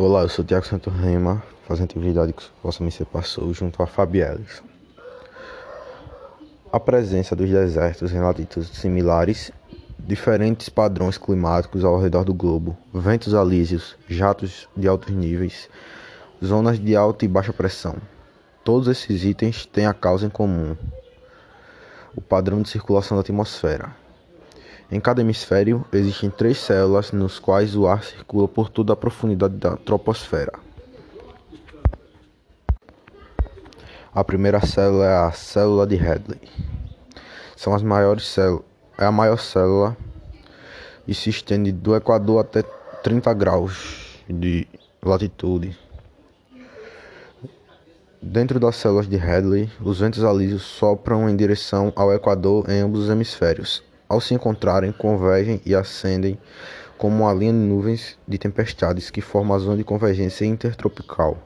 Olá, eu sou Tiago Santo Rema, fazendo atividade que Vossa Me passou junto a Fabielis. A presença dos desertos em latitudes similares, diferentes padrões climáticos ao redor do globo, ventos alísios, jatos de altos níveis, zonas de alta e baixa pressão. Todos esses itens têm a causa em comum: o padrão de circulação da atmosfera. Em cada hemisfério existem três células nos quais o ar circula por toda a profundidade da troposfera. A primeira célula é a célula de Hadley. São as maiores células, é a maior célula e se estende do Equador até 30 graus de latitude. Dentro das células de Hadley, os ventos alísios sopram em direção ao Equador em ambos os hemisférios ao se encontrarem, convergem e ascendem como uma linha de nuvens de tempestades que forma a zona de convergência intertropical.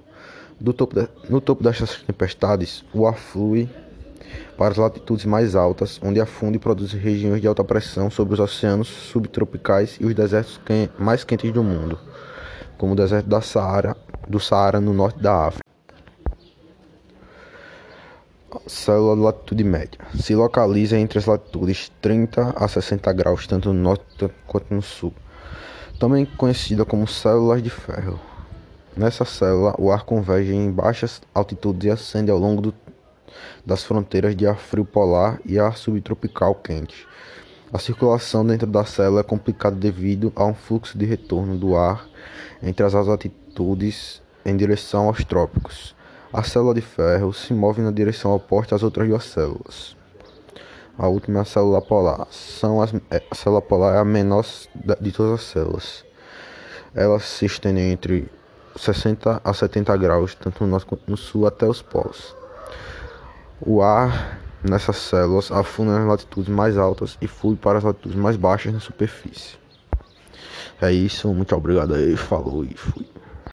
Topo no topo destas tempestades, o ar flui para as latitudes mais altas, onde afunda e produz regiões de alta pressão sobre os oceanos subtropicais e os desertos mais quentes do mundo, como o deserto da Saara, do Saara no norte da África. Célula de latitude média. Se localiza entre as latitudes 30 a 60 graus, tanto no norte quanto no sul. Também conhecida como células de ferro. Nessa célula, o ar converge em baixas altitudes e ascende ao longo do, das fronteiras de ar frio polar e ar subtropical quente. A circulação dentro da célula é complicada devido a um fluxo de retorno do ar entre as altitudes em direção aos trópicos. A célula de ferro se move na direção oposta às outras duas células. A última é a célula polar. São as, é, a célula polar é a menor de todas as células. Elas se estendem entre 60 a 70 graus, tanto no norte quanto no sul, até os polos. O ar nessas células afunda nas latitudes mais altas e flui para as latitudes mais baixas na superfície. É isso, muito obrigado aí, falou e fui.